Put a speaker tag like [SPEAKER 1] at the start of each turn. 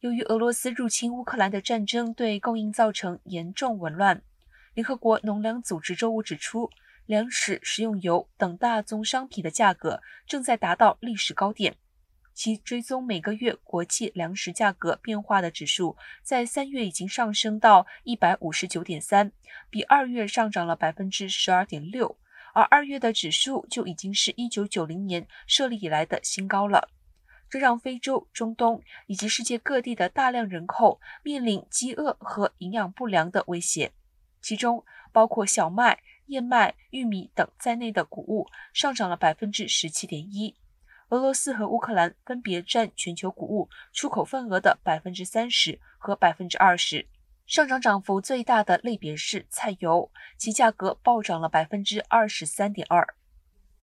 [SPEAKER 1] 由于俄罗斯入侵乌克兰的战争对供应造成严重紊乱，联合国农粮组织周五指出，粮食、食用油等大宗商品的价格正在达到历史高点。其追踪每个月国际粮食价格变化的指数，在三月已经上升到一百五十九点三，比二月上涨了百分之十二点六，而二月的指数就已经是一九九零年设立以来的新高了。这让非洲、中东以及世界各地的大量人口面临饥饿和营养不良的威胁，其中包括小麦、燕麦、玉米等在内的谷物上涨了百分之十七点一。俄罗斯和乌克兰分别占全球谷物出口份额的百分之三十和百分之二十。上涨涨幅最大的类别是菜油，其价格暴涨了百分之二十三点二。